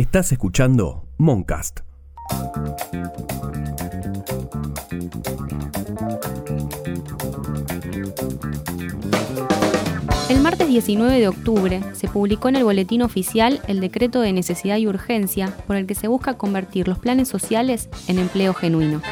Estás escuchando Moncast. El martes 19 de octubre se publicó en el Boletín Oficial el decreto de necesidad y urgencia por el que se busca convertir los planes sociales en empleo genuino.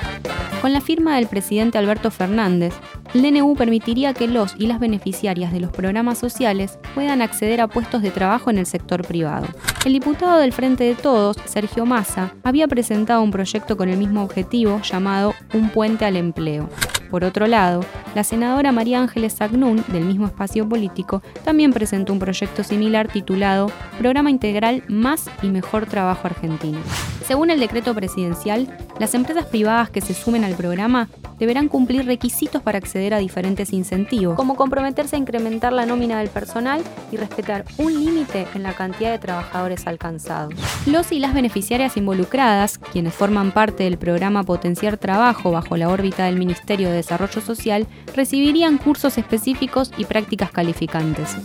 Con la firma del presidente Alberto Fernández, el DNU permitiría que los y las beneficiarias de los programas sociales puedan acceder a puestos de trabajo en el sector privado. El diputado del Frente de Todos, Sergio Massa, había presentado un proyecto con el mismo objetivo llamado Un puente al empleo. Por otro lado, la senadora María Ángeles Agnún, del mismo espacio político, también presentó un proyecto similar titulado Programa Integral Más y Mejor Trabajo Argentino. Según el decreto presidencial, las empresas privadas que se sumen al programa deberán cumplir requisitos para acceder a diferentes incentivos, como comprometerse a incrementar la nómina del personal y respetar un límite en la cantidad de trabajadores alcanzados. Los y las beneficiarias involucradas, quienes forman parte del programa Potenciar Trabajo bajo la órbita del Ministerio de Desarrollo Social, recibirían cursos específicos y prácticas calificantes.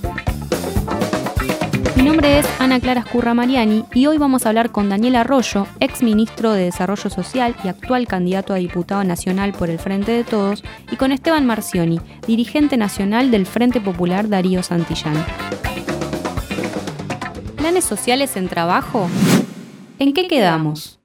Mi nombre es Ana Clara Escurra Mariani y hoy vamos a hablar con Daniel Arroyo, ex ministro de Desarrollo Social y actual candidato a diputado nacional por el Frente de Todos, y con Esteban Marcioni, dirigente nacional del Frente Popular Darío Santillán. ¿Planes sociales en trabajo? ¿En qué quedamos?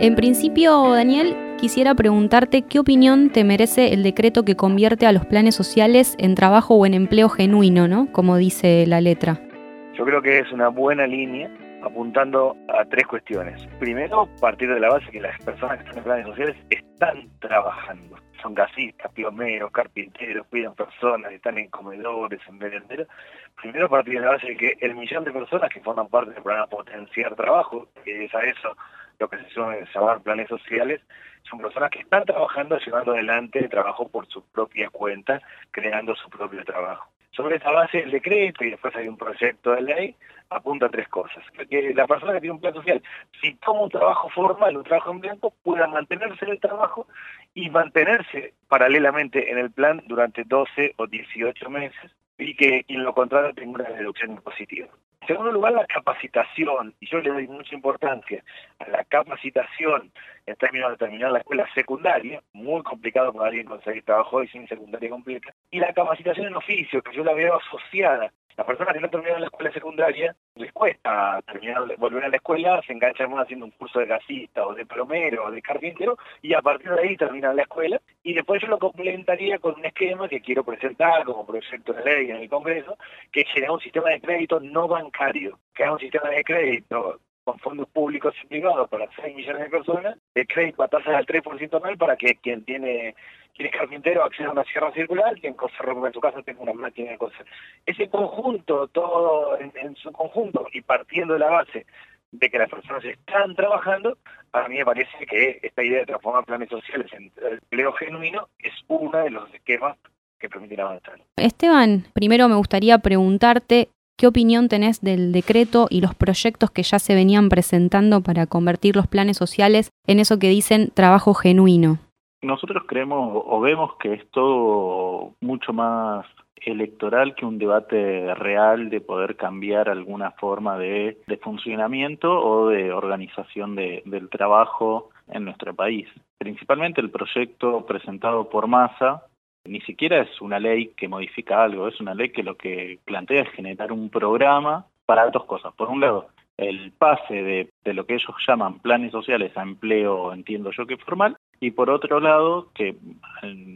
En principio, Daniel, quisiera preguntarte qué opinión te merece el decreto que convierte a los planes sociales en trabajo o en empleo genuino, ¿no? Como dice la letra. Yo creo que es una buena línea apuntando a tres cuestiones. Primero, partir de la base que las personas que están en planes sociales están trabajando. Son gasistas, piomeros, carpinteros, cuidan personas, están en comedores, en merenderos. Primero, partir de la base de que el millón de personas que forman parte del programa Potenciar Trabajo, que es a eso lo que se suele llamar planes sociales, son personas que están trabajando, llevando adelante el trabajo por su propia cuenta, creando su propio trabajo. Sobre esa base el decreto y después hay un proyecto de ley, apunta a tres cosas. Que la persona que tiene un plan social, si toma un trabajo formal, un trabajo en blanco, pueda mantenerse en el trabajo y mantenerse paralelamente en el plan durante 12 o 18 meses y que quien lo contrata tenga una deducción impositiva. En segundo lugar, la capacitación, y yo le doy mucha importancia a la capacitación en términos de terminar la escuela secundaria, muy complicado para alguien conseguir trabajo hoy sin secundaria completa, y la capacitación en oficio, que yo la veo asociada. Las personas que no terminan la escuela secundaria les cuesta terminar, volver a la escuela, se enganchan más haciendo un curso de gasista o de plomero o de carpintero y a partir de ahí terminan la escuela y después yo lo complementaría con un esquema que quiero presentar como proyecto de ley en el Congreso, que es un sistema de crédito no bancario, que es un sistema de crédito con fondos públicos y privados para 6 millones de personas, de crédito a tasas del 3% anual para que quien tiene quien es carpintero acceda a una sierra circular, quien ropa en su casa tenga una máquina de coser. Ese conjunto, todo en, su conjunto y partiendo de la base de que las personas están trabajando, a mí me parece que esta idea de transformar planes sociales en empleo genuino es uno de los esquemas que permiten avanzar. Esteban, primero me gustaría preguntarte ¿Qué opinión tenés del decreto y los proyectos que ya se venían presentando para convertir los planes sociales en eso que dicen trabajo genuino? Nosotros creemos o vemos que es todo mucho más electoral que un debate real de poder cambiar alguna forma de, funcionamiento o de organización del trabajo en nuestro país. Principalmente el proyecto presentado por Massa ni siquiera es una ley que modifica algo, es una ley que lo que plantea es generar un programa para dos cosas. Por un lado, el pase de, lo que ellos llaman planes sociales a empleo, entiendo yo que formal, y por otro lado, que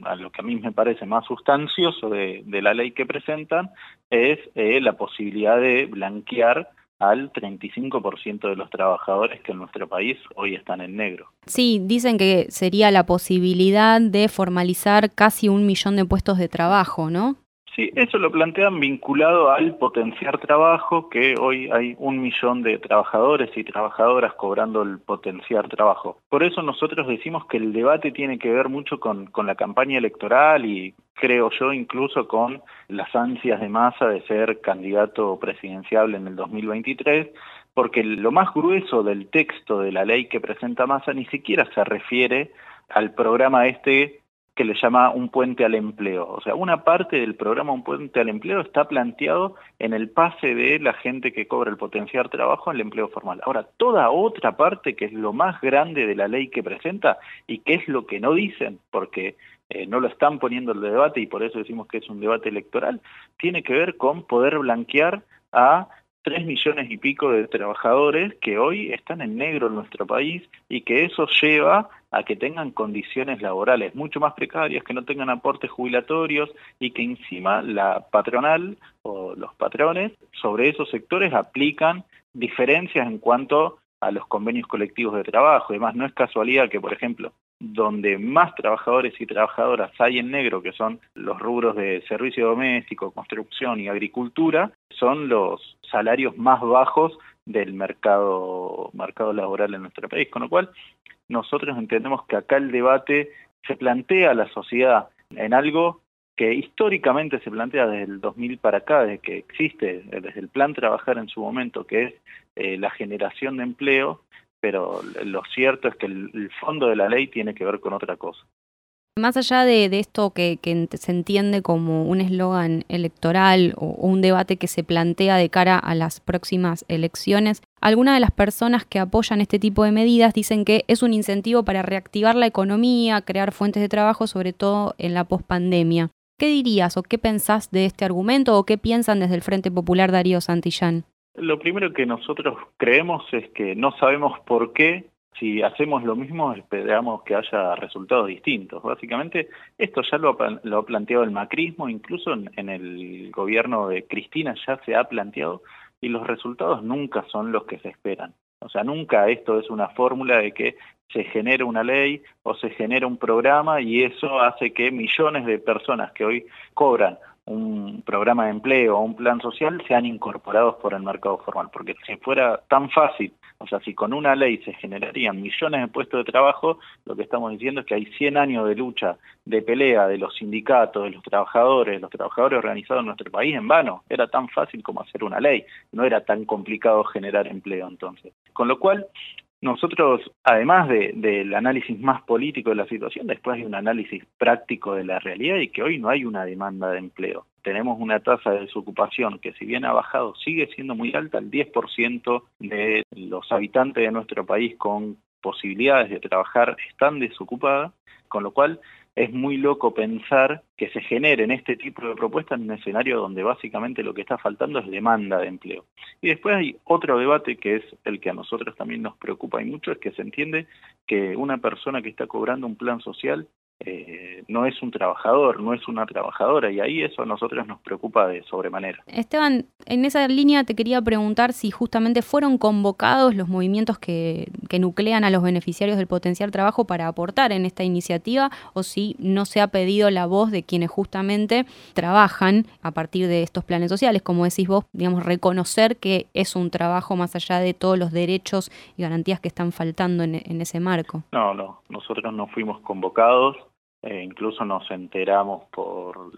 a lo que a mí me parece más sustancioso de, la ley que presentan, es eh, la posibilidad de blanquear al 35% de los trabajadores que en nuestro país hoy están en negro. Sí, dicen que sería la posibilidad de formalizar casi un millón de puestos de trabajo, ¿no? Sí, eso lo plantean vinculado al potenciar trabajo, que hoy hay un millón de trabajadores y trabajadoras cobrando el potenciar trabajo. Por eso nosotros decimos que el debate tiene que ver mucho con, la campaña electoral y creo yo incluso con las ansias de masa de ser candidato presidencial en el 2023, porque lo más grueso del texto de la ley que presenta Massa ni siquiera se refiere al programa este que le llama un puente al empleo. O sea, una parte del programa Un puente al empleo está planteado en el pase de la gente que cobra el potenciar trabajo al empleo formal. Ahora, toda otra parte, que es lo más grande de la ley que presenta y que es lo que no dicen, porque eh, no lo están poniendo en el debate y por eso decimos que es un debate electoral, tiene que ver con poder blanquear a tres millones y pico de trabajadores que hoy están en negro en nuestro país y que eso lleva a que tengan condiciones laborales mucho más precarias, que no tengan aportes jubilatorios y que encima la patronal o los patrones sobre esos sectores aplican diferencias en cuanto a los convenios colectivos de trabajo. Además, no es casualidad que, por ejemplo, donde más trabajadores y trabajadoras hay en negro, que son los rubros de servicio doméstico, construcción y agricultura, son los salarios más bajos del mercado, mercado laboral en nuestro país. Con lo cual, nosotros entendemos que acá el debate se plantea a la sociedad en algo que históricamente se plantea desde el 2000 para acá, desde que existe, desde el plan Trabajar en su momento, que es eh, la generación de empleo, pero lo cierto es que el, fondo de la ley tiene que ver con otra cosa. Más allá de, esto que, se entiende como un eslogan electoral o, un debate que se plantea de cara a las próximas elecciones, algunas de las personas que apoyan este tipo de medidas dicen que es un incentivo para reactivar la economía, crear fuentes de trabajo, sobre todo en la pospandemia. ¿Qué dirías o qué pensás de este argumento o qué piensan desde el Frente Popular Darío Santillán? Lo primero que nosotros creemos es que no sabemos por qué si hacemos lo mismo esperamos que haya resultados distintos. Básicamente esto ya lo ha, planteado el macrismo, incluso en, el gobierno de Cristina ya se ha planteado y los resultados nunca son los que se esperan. O sea, nunca esto es una fórmula de que se genera una ley o se genera un programa y eso hace que millones de personas que hoy cobran un programa de empleo o un plan social sean incorporados por el mercado formal, porque si fuera tan fácil, o sea, si con una ley se generarían millones de puestos de trabajo, lo que estamos diciendo es que hay 100 años de lucha, de pelea de los sindicatos, de los trabajadores, los trabajadores organizados en nuestro país en vano, era tan fácil como hacer una ley, no era tan complicado generar empleo entonces. Con lo cual, nosotros, además del análisis más político de la situación, después hay un análisis práctico de la realidad y que hoy no hay una demanda de empleo. Tenemos una tasa de desocupación que si bien ha bajado, sigue siendo muy alta, el 10% de los habitantes de nuestro país con posibilidades de trabajar están desocupadas, con lo cual es muy loco pensar que se generen este tipo de propuestas en un escenario donde básicamente lo que está faltando es demanda de empleo. Y después hay otro debate que es el que a nosotros también nos preocupa y mucho, es que se entiende que una persona que está cobrando un plan social eh, no es un trabajador, no es una trabajadora, y ahí eso a nosotros nos preocupa de sobremanera. Esteban, en esa línea te quería preguntar si justamente fueron convocados los movimientos que, que nuclean a los beneficiarios del potencial trabajo para aportar en esta iniciativa, o si no se ha pedido la voz de quienes justamente trabajan a partir de estos planes sociales, como decís vos, digamos, reconocer que es un trabajo más allá de todos los derechos y garantías que están faltando en, en ese marco. No, no, nosotros no fuimos convocados eh, incluso nos enteramos por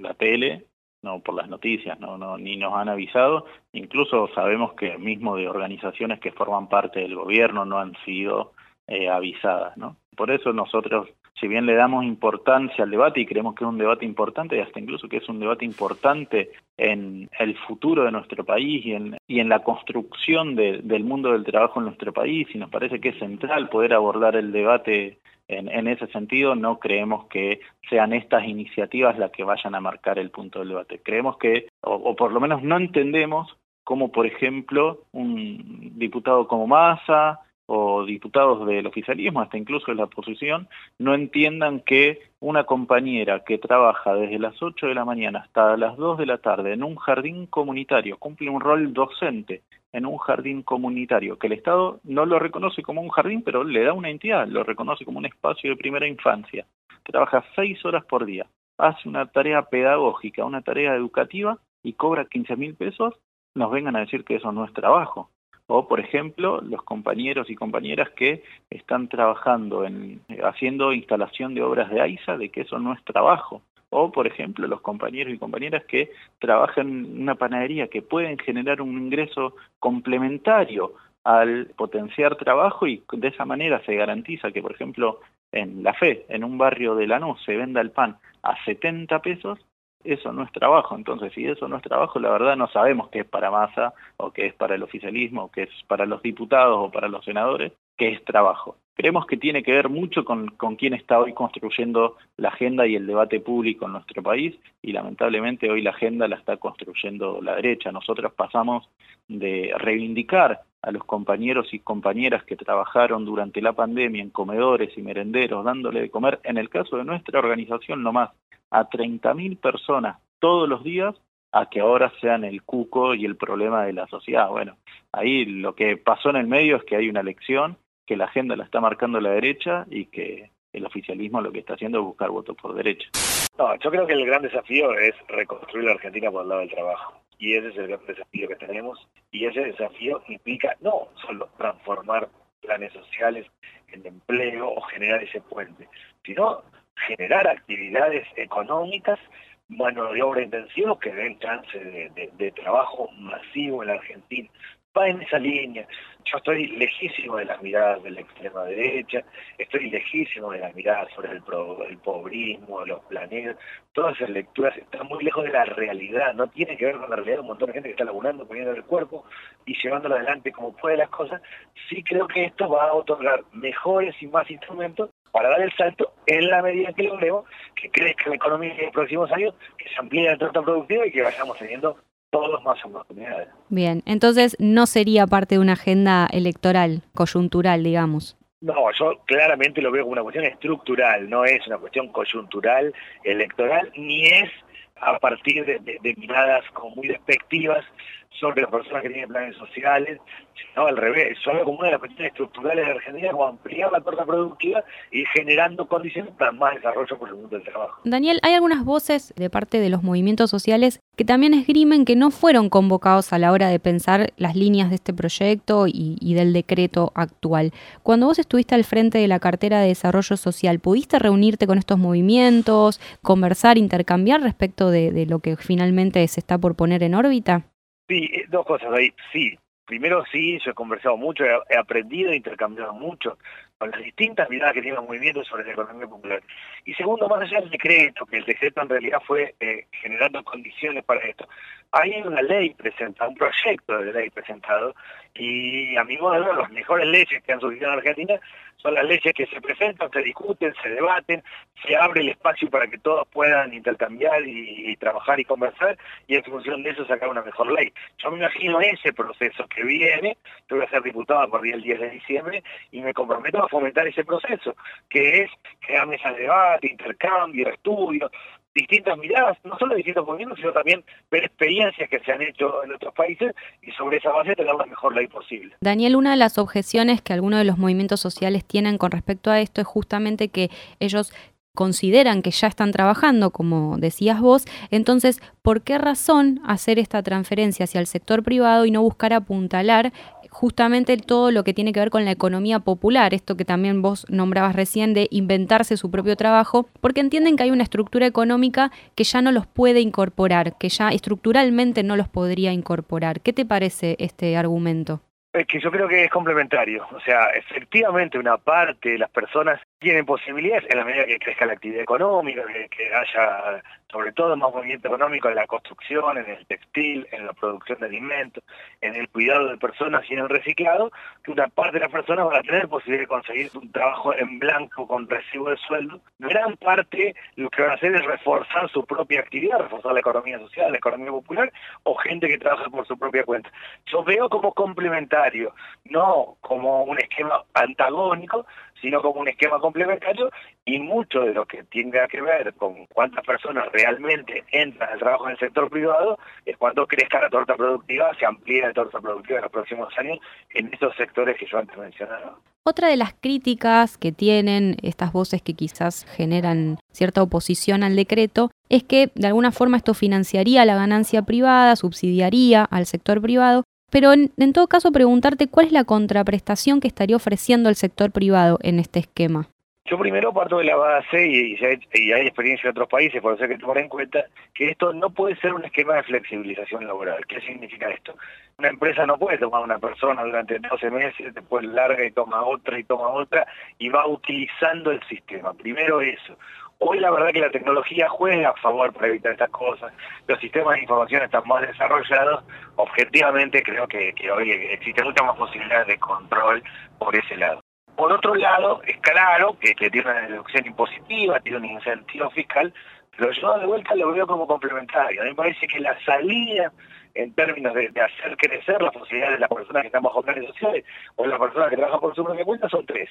la tele, no por las noticias, no, no, ni nos han avisado, incluso sabemos que mismo de organizaciones que forman parte del gobierno no han sido eh, avisadas, ¿no? Por eso nosotros, si bien le damos importancia al debate y creemos que es un debate importante, y hasta incluso que es un debate importante en el futuro de nuestro país y en, y en la construcción del mundo del trabajo en nuestro país, y nos parece que es central poder abordar el debate en, ese sentido, no creemos que sean estas iniciativas las que vayan a marcar el punto del debate. Creemos que, o, por lo menos no entendemos cómo, por ejemplo, un diputado como Massa o diputados del oficialismo, hasta incluso de la oposición, no entiendan que una compañera que trabaja desde las 8 de la mañana hasta las 2 de la tarde en un jardín comunitario, cumple un rol docente en un jardín comunitario, que el Estado no lo reconoce como un jardín, pero le da una entidad, lo reconoce como un espacio de primera infancia. Trabaja seis horas por día, hace una tarea pedagógica, una tarea educativa y cobra 15 mil pesos, nos vengan a decir que eso no es trabajo. O, por ejemplo, los compañeros y compañeras que están trabajando en haciendo instalación de obras de AISA, de que eso no es trabajo o por ejemplo los compañeros y compañeras que trabajan en una panadería que pueden generar un ingreso complementario al potenciar trabajo y de esa manera se garantiza que por ejemplo en la fe, en un barrio de Lanús, se venda el pan a 70 pesos, eso no es trabajo. Entonces, si eso no es trabajo, la verdad no sabemos qué es para masa, o qué es para el oficialismo, o qué es para los diputados, o para los senadores, qué es trabajo. Creemos que tiene que ver mucho con, con quién está hoy construyendo la agenda y el debate público en nuestro país, y lamentablemente hoy la agenda la está construyendo la derecha. Nosotros pasamos de reivindicar a los compañeros y compañeras que trabajaron durante la pandemia en comedores y merenderos, dándole de comer, en el caso de nuestra organización nomás, a 30.000 personas todos los días, a que ahora sean el cuco y el problema de la sociedad. Bueno, ahí lo que pasó en el medio es que hay una elección, que la agenda la está marcando la derecha y que el oficialismo lo que está haciendo es buscar votos por derecha. No, yo creo que el gran desafío es reconstruir la Argentina por el lado del trabajo. Y ese es el gran desafío que tenemos. Y ese desafío implica no solo transformar planes sociales en empleo o generar ese puente, sino generar actividades económicas, mano de obra intensiva que den chance de trabajo masivo en la Argentina va en esa línea. Yo estoy lejísimo de las miradas de la extrema derecha, estoy lejísimo de las miradas sobre el, pro, el pobrismo, los planetas, todas esas lecturas están muy lejos de la realidad, no tiene que ver con la realidad un montón de gente que está laburando, poniendo el cuerpo y llevándolo adelante como puede las cosas. Sí creo que esto va a otorgar mejores y más instrumentos para dar el salto en la medida que logremos que crezca la economía en los próximos años, que se amplíe la torta productiva y que vayamos teniendo todos más oportunidades. Bien, entonces no sería parte de una agenda electoral, coyuntural, digamos. No, yo claramente lo veo como una cuestión estructural, no es una cuestión coyuntural, electoral, ni es a partir de, miradas como muy despectivas sobre las personas que tienen planes sociales, sino al revés, solo como una de las cuestiones estructurales de Argentina, como ampliar la torta productiva y generando condiciones para más desarrollo por el mundo del trabajo. Daniel, hay algunas voces de parte de los movimientos sociales que también esgrimen que no fueron convocados a la hora de pensar las líneas de este proyecto y, del decreto actual. Cuando vos estuviste al frente de la cartera de desarrollo social, ¿pudiste reunirte con estos movimientos, conversar, intercambiar respecto de, de lo que finalmente se está por poner en órbita? Sí, eh, dos cosas ahí. Sí, primero sí, yo he conversado mucho, he, aprendido e intercambiado mucho con las distintas miradas que tiene el movimiento sobre la economía popular. Y segundo, más allá del decreto, que el decreto en realidad fue eh, generando condiciones para esto, hay una ley presentada, un proyecto de ley presentado, y a mi modo las mejores leyes que han surgido en Argentina son las leyes que se presentan, se discuten, se debaten, se abre el espacio para que todos puedan intercambiar y, trabajar y conversar y en función de eso sacar una mejor ley. Yo me imagino ese proceso que viene, yo voy a ser diputado a partir del 10 de diciembre y me comprometo a fomentar ese proceso, que es crear mesas de debate, intercambio, estudio, distintas miradas, no solo distintos movimientos, sino también ver experiencias que se han hecho en otros países y sobre esa base tener la mejor ley posible. Daniel, una de las objeciones que algunos de los movimientos sociales tienen con respecto a esto es justamente que ellos consideran que ya están trabajando, como decías vos, entonces, ¿por qué razón hacer esta transferencia hacia el sector privado y no buscar apuntalar justamente todo lo que tiene que ver con la economía popular, esto que también vos nombrabas recién de inventarse su propio trabajo, porque entienden que hay una estructura económica que ya no los puede incorporar, que ya estructuralmente no los podría incorporar. ¿Qué te parece este argumento? Es que yo creo que es complementario. O sea, efectivamente una parte de las personas tienen posibilidades en la medida que crezca la actividad económica, que, haya sobre todo más movimiento económico en la construcción, en el textil, en la producción de alimentos, en el cuidado de personas y en el reciclado, que una parte de las personas van a tener posibilidad de conseguir un trabajo en blanco con recibo de sueldo. Gran parte lo que van a hacer es reforzar su propia actividad, reforzar la economía social, la economía popular, o gente que trabaja por su propia cuenta. Yo veo como complementario, no como un esquema antagónico, sino como un esquema complementario y mucho de lo que tenga que ver con cuántas personas realmente entran al trabajo en el sector privado es cuando crezca la torta productiva, se amplíe la torta productiva en los próximos años en estos sectores que yo antes mencionaba. Otra de las críticas que tienen estas voces que quizás generan cierta oposición al decreto es que de alguna forma esto financiaría la ganancia privada, subsidiaría al sector privado pero en, todo caso preguntarte cuál es la contraprestación que estaría ofreciendo el sector privado en este esquema. Yo primero parto de la base, y, hay, experiencia en otros países, por eso hay que tomar en cuenta, que esto no puede ser un esquema de flexibilización laboral. ¿Qué significa esto? Una empresa no puede tomar una persona durante 12 meses, después larga y toma otra y toma otra, y va utilizando el sistema. Primero eso. Hoy la verdad que la tecnología juega a favor para evitar estas cosas. Los sistemas de información están más desarrollados. Objetivamente creo que, hoy existen muchas más posibilidades de control por ese lado. Por otro lado, es claro que, tiene una deducción impositiva, tiene un incentivo fiscal, pero yo de vuelta lo veo como complementario. A mí me parece que la salida en términos de, hacer crecer las posibilidades de las personas que están bajo planes sociales o las personas que trabajan por su propia cuenta son tres.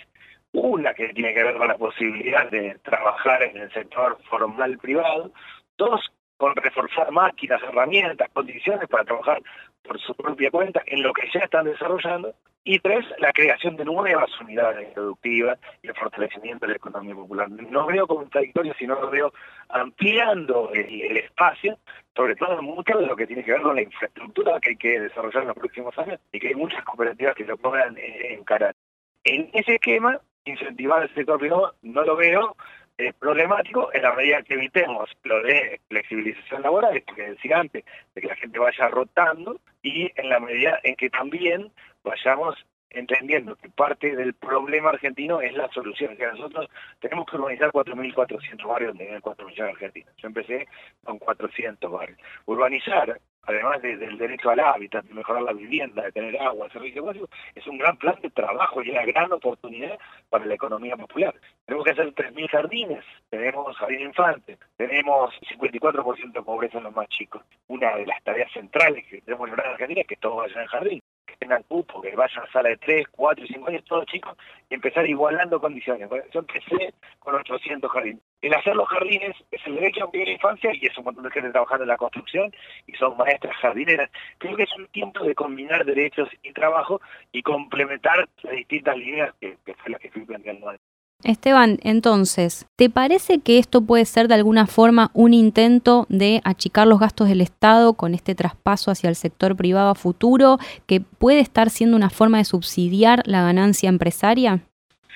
Una que tiene que ver con la posibilidad de trabajar en el sector formal privado. Dos, con reforzar máquinas, herramientas, condiciones para trabajar por su propia cuenta en lo que ya están desarrollando. Y tres, la creación de nuevas unidades productivas y el fortalecimiento de la economía popular. No veo contradictorio, sino lo veo ampliando el, espacio, sobre todo mucho de lo que tiene que ver con la infraestructura que hay que desarrollar en los próximos años y que hay muchas cooperativas que lo puedan encarar. En ese esquema, incentivar el sector privado no lo veo es problemático en la medida que evitemos lo de flexibilización laboral, que decía antes, de que la gente vaya rotando, y en la medida en que también vayamos entendiendo que parte del problema argentino es la solución, que nosotros tenemos que urbanizar 4.400 barrios de nivel 4 millones de argentinos. Yo empecé con 400 barrios. Urbanizar además del derecho al hábitat, de mejorar la vivienda, de tener agua, servicios básicos, es un gran plan de trabajo y una gran oportunidad para la economía popular. Tenemos que hacer 3.000 jardines, tenemos jardín infante, tenemos 54% de pobreza en los más chicos. Una de las tareas centrales que tenemos en Argentina es que todos vayan al jardín tengan cupo, que vayan a sala de 3, 4 y 5 años, todos chicos, y empezar igualando condiciones. Yo empecé con 800 jardines. El hacer los jardines es el derecho a primera infancia y es un montón de gente trabajando en la construcción y son maestras jardineras. Creo que es un tiempo de combinar derechos y trabajo y complementar las distintas líneas que, que fue la que fui planteando antes. Esteban, entonces, ¿te parece que esto puede ser de alguna forma un intento de achicar los gastos del Estado con este traspaso hacia el sector privado a futuro, que puede estar siendo una forma de subsidiar la ganancia empresaria?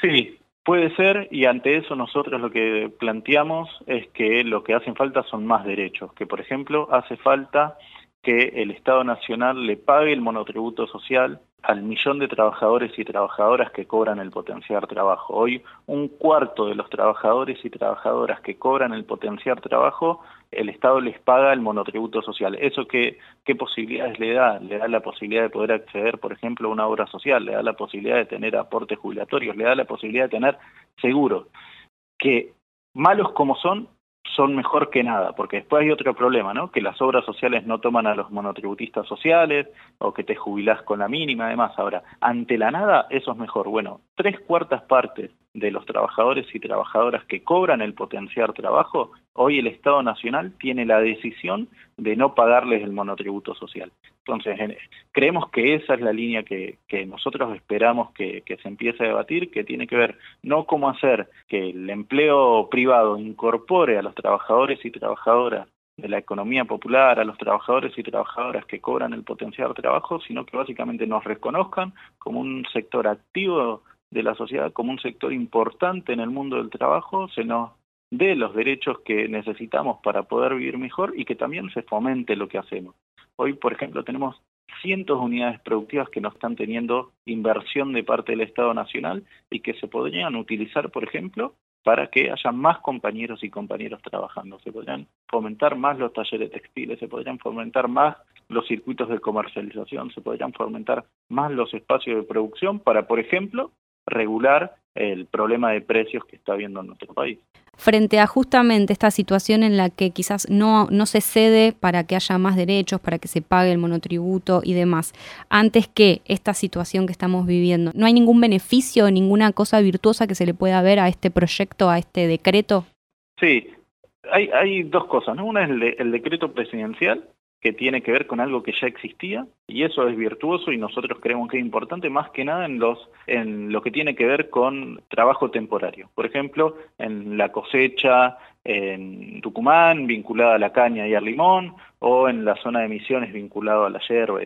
Sí, puede ser y ante eso nosotros lo que planteamos es que lo que hacen falta son más derechos, que por ejemplo hace falta que el Estado Nacional le pague el monotributo social al millón de trabajadores y trabajadoras que cobran el potenciar trabajo. Hoy un cuarto de los trabajadores y trabajadoras que cobran el potenciar trabajo, el Estado les paga el monotributo social. ¿Eso qué, qué posibilidades le da? Le da la posibilidad de poder acceder, por ejemplo, a una obra social, le da la posibilidad de tener aportes jubilatorios, le da la posibilidad de tener seguros, que malos como son, son mejor que nada, porque después hay otro problema, ¿no? Que las obras sociales no toman a los monotributistas sociales o que te jubilás con la mínima, además. Ahora, ante la nada, eso es mejor. Bueno, tres cuartas partes de los trabajadores y trabajadoras que cobran el potenciar trabajo, hoy el Estado Nacional tiene la decisión de no pagarles el monotributo social. Entonces, creemos que esa es la línea que, nosotros esperamos que, se empiece a debatir, que tiene que ver no cómo hacer que el empleo privado incorpore a los trabajadores y trabajadoras de la economía popular, a los trabajadores y trabajadoras que cobran el potenciar trabajo, sino que básicamente nos reconozcan como un sector activo de la sociedad como un sector importante en el mundo del trabajo, se nos dé los derechos que necesitamos para poder vivir mejor y que también se fomente lo que hacemos. Hoy, por ejemplo, tenemos cientos de unidades productivas que no están teniendo inversión de parte del Estado Nacional y que se podrían utilizar, por ejemplo, para que haya más compañeros y compañeros trabajando. Se podrían fomentar más los talleres textiles, se podrían fomentar más los circuitos de comercialización, se podrían fomentar más los espacios de producción para, por ejemplo, regular el problema de precios que está habiendo en nuestro país. Frente a justamente esta situación en la que quizás no, no se cede para que haya más derechos, para que se pague el monotributo y demás, antes que esta situación que estamos viviendo, ¿no hay ningún beneficio, ninguna cosa virtuosa que se le pueda ver a este proyecto, a este decreto? Sí, hay, hay dos cosas, ¿no? Una es el decreto presidencial, que tiene que ver con algo que ya existía y eso es virtuoso y nosotros creemos que es importante más que nada en los en lo que tiene que ver con trabajo temporario. Por ejemplo, en la cosecha en Tucumán vinculada a la caña y al limón o en la zona de emisiones vinculado a la yerba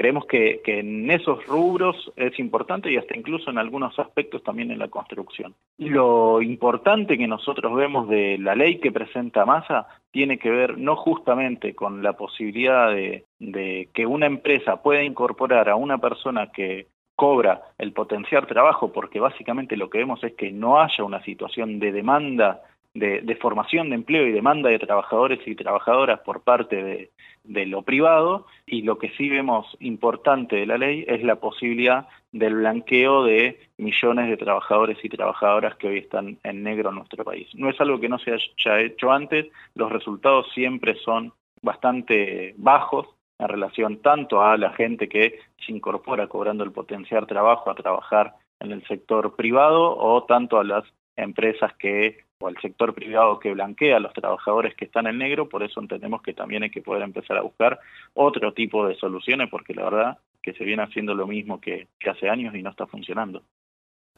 Creemos que, en esos rubros es importante y hasta incluso en algunos aspectos también en la construcción. Lo importante que nosotros vemos de la ley que presenta Massa tiene que ver no justamente con la posibilidad de, de que una empresa pueda incorporar a una persona que cobra el potenciar trabajo, porque básicamente lo que vemos es que no haya una situación de demanda de, formación de empleo y demanda de trabajadores y trabajadoras por parte de, de, lo privado y lo que sí vemos importante de la ley es la posibilidad del blanqueo de millones de trabajadores y trabajadoras que hoy están en negro en nuestro país. No es algo que no se haya hecho antes, los resultados siempre son bastante bajos en relación tanto a la gente que se incorpora cobrando el potencial trabajo a trabajar en el sector privado o tanto a las empresas que o al sector privado que blanquea a los trabajadores que están en negro, por eso entendemos que también hay que poder empezar a buscar otro tipo de soluciones, porque la verdad que se viene haciendo lo mismo que, hace años y no está funcionando.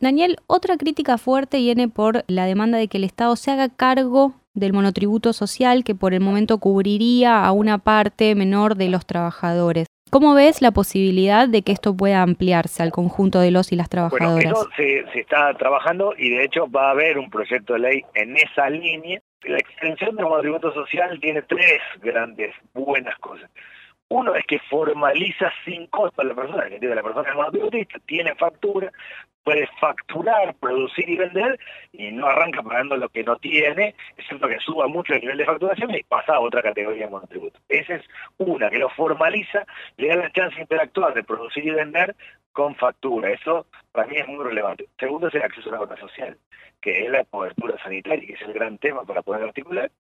Daniel, otra crítica fuerte viene por la demanda de que el Estado se haga cargo del monotributo social que por el momento cubriría a una parte menor de los trabajadores. ¿Cómo ves la posibilidad de que esto pueda ampliarse al conjunto de los y las trabajadoras? Bueno, eso se, se está trabajando y de hecho va a haber un proyecto de ley en esa línea. La extensión del monotributo social tiene tres grandes buenas cosas. Uno es que formaliza sin costo a la persona, que la persona es monotributista, tiene factura, puede facturar, producir y vender y no arranca pagando lo que no tiene, excepto que suba mucho el nivel de facturación y pasa a otra categoría de monotributo. Esa es una, que lo formaliza, le da la chance de interactuar, de producir y vender con factura. Eso para mí es muy relevante. Segundo es el acceso a la obra social, que es la cobertura sanitaria, que es el gran tema para poder articular.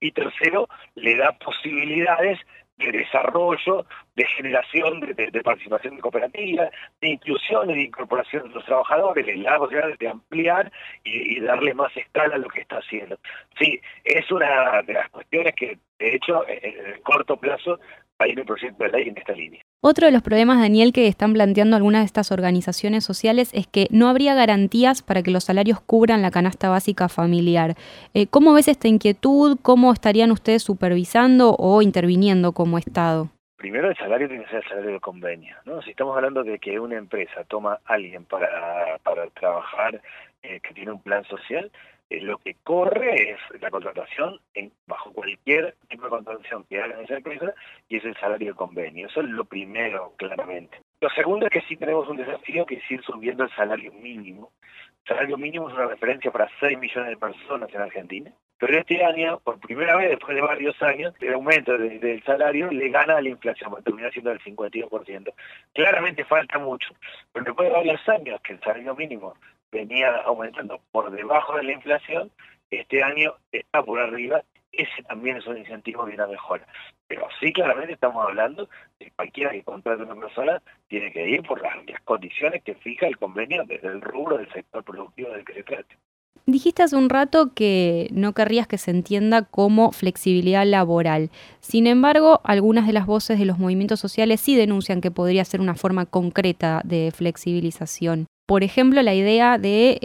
Y tercero, le da posibilidades de desarrollo, de generación de, participación de cooperativas, de inclusión y de incorporación de los trabajadores, le da posibilidad de ampliar y, darle más escala a lo que está haciendo. Sí, es una de las cuestiones que, de hecho, en el corto plazo hay un proyecto de ley en esta línea. Otro de los problemas, Daniel, que están planteando algunas de estas organizaciones sociales es que no habría garantías para que los salarios cubran la canasta básica familiar. Eh, ¿Cómo ves esta inquietud? ¿Cómo estarían ustedes supervisando o interviniendo como Estado? Primero el salario tiene que ser el salario de convenio. ¿no? Si estamos hablando de que una empresa toma a alguien para, para trabajar eh, que tiene un plan social, eh, lo que corre es la contratación en, bajo cualquier tipo de contratación que haga esa empresa y es el salario de convenio. Eso es lo primero, claramente. Lo segundo es que sí tenemos un desafío que es ir subiendo el salario mínimo. El salario mínimo es una referencia para 6 millones de personas en Argentina. Pero este año, por primera vez después de varios años, el aumento del salario le gana a la inflación, termina siendo del 52%. Claramente falta mucho, pero después de varios años que el salario mínimo venía aumentando por debajo de la inflación, este año está por arriba, ese también es un incentivo de una mejora. Pero sí claramente estamos hablando de cualquiera que contrate una persona tiene que ir por las, condiciones que fija el convenio desde el rubro del sector productivo del que se trate. Dijiste hace un rato que no querrías que se entienda como flexibilidad laboral. Sin embargo, algunas de las voces de los movimientos sociales sí denuncian que podría ser una forma concreta de flexibilización. Por ejemplo, la idea de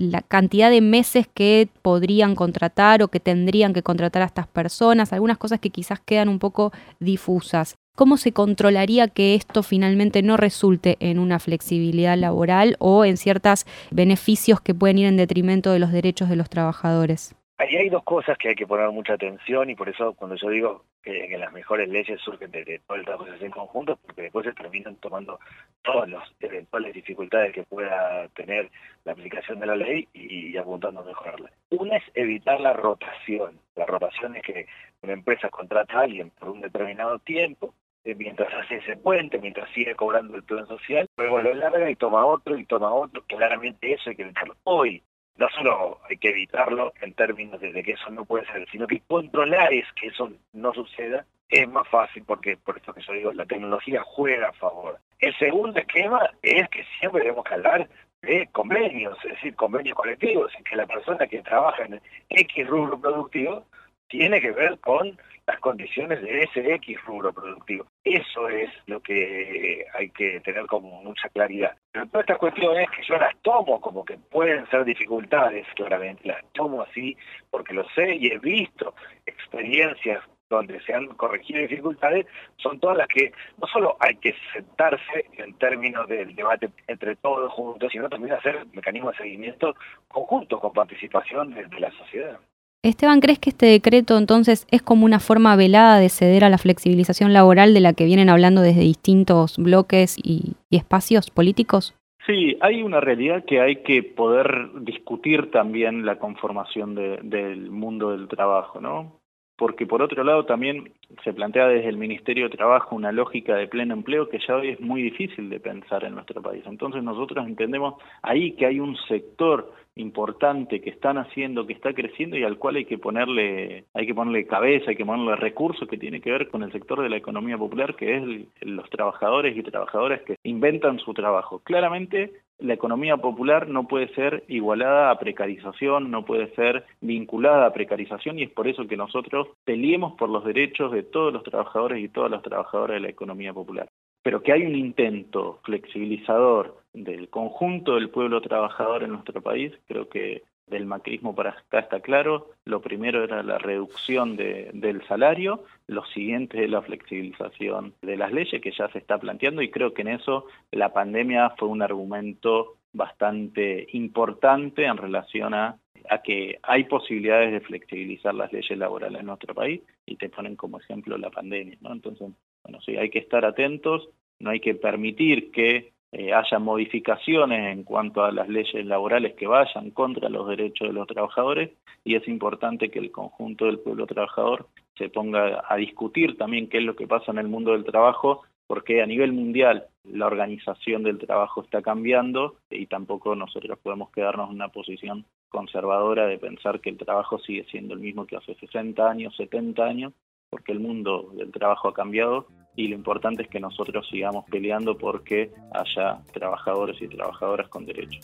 la cantidad de meses que podrían contratar o que tendrían que contratar a estas personas, algunas cosas que quizás quedan un poco difusas. ¿Cómo se controlaría que esto finalmente no resulte en una flexibilidad laboral o en ciertos beneficios que pueden ir en detrimento de los derechos de los trabajadores? Hay dos cosas que hay que poner mucha atención y por eso cuando yo digo que, las mejores leyes surgen de, todo el trabajo en conjunto, porque después se terminan tomando todas las eventuales dificultades que pueda tener la aplicación de la ley y, apuntando a mejorarla. Una es evitar la rotación. La rotación es que una empresa contrata a alguien por un determinado tiempo, eh, mientras hace ese puente, mientras sigue cobrando el plan social, luego lo larga y toma otro y toma otro. Claramente eso hay que evitarlo. Hoy no solo hay que evitarlo en términos de que eso no puede ser, sino que controlar es que eso no suceda es más fácil porque, por esto que yo digo, la tecnología juega a favor. El segundo esquema es que siempre debemos hablar de convenios, es decir, convenios colectivos, en que la persona que trabaja en X rubro productivo tiene que ver con las condiciones de ese X rubro productivo. Eso es lo que hay que tener como mucha claridad. Pero todas estas cuestiones que yo las tomo como que pueden ser dificultades, claramente, las tomo así porque lo sé y he visto experiencias donde se han corregido dificultades, son todas las que no solo hay que sentarse en términos del debate entre todos juntos, sino también hacer mecanismos de seguimiento conjuntos con participación de, la sociedad. Esteban, ¿crees que este decreto entonces es como una forma velada de ceder a la flexibilización laboral de la que vienen hablando desde distintos bloques y espacios políticos? Sí, hay una realidad que hay que poder discutir también la conformación del mundo del trabajo, ¿no? Porque por otro lado también se plantea desde el Ministerio de Trabajo una lógica de pleno empleo que ya hoy es muy difícil de pensar en nuestro país. Entonces nosotros entendemos ahí que hay un sector importante que están haciendo, que está creciendo y al cual hay que ponerle, hay que ponerle cabeza, hay que ponerle recursos que tiene que ver con el sector de la economía popular, que es los trabajadores y trabajadoras que inventan su trabajo. Claramente la economía popular no puede ser igualada a precarización, no puede ser vinculada a precarización y es por eso que nosotros peleemos por los derechos de todos los trabajadores y todas las trabajadoras de la economía popular. Pero que hay un intento flexibilizador del conjunto del pueblo trabajador en nuestro país, creo que del macrismo para acá está claro. Lo primero era la reducción del salario, lo siguiente es la flexibilización de las leyes que ya se está planteando y creo que en eso la pandemia fue un argumento bastante importante en relación a, a que hay posibilidades de flexibilizar las leyes laborales en nuestro país y te ponen como ejemplo la pandemia, ¿no? Entonces, bueno, sí, hay que estar atentos, no hay que permitir que eh, haya modificaciones en cuanto a las leyes laborales que vayan contra los derechos de los trabajadores y es importante que el conjunto del pueblo trabajador se ponga a discutir también qué es lo que pasa en el mundo del trabajo porque a nivel mundial la organización del trabajo está cambiando y tampoco nosotros podemos quedarnos en una posición conservadora de pensar que el trabajo sigue siendo el mismo que hace 60 años, 70 años porque el mundo del trabajo ha cambiado y lo importante es que nosotros sigamos peleando porque haya trabajadores y trabajadoras con derechos.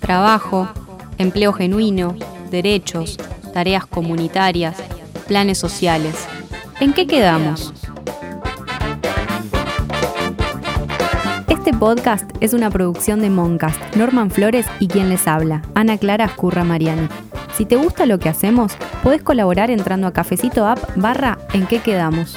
Trabajo, empleo genuino, derechos, tareas comunitarias, planes sociales. ¿En qué quedamos? Este podcast es una producción de Moncast, Norman Flores y quien les habla, Ana Clara Ascurra Mariani. Si te gusta lo que hacemos, puedes colaborar entrando a cafecito app barra en qué quedamos.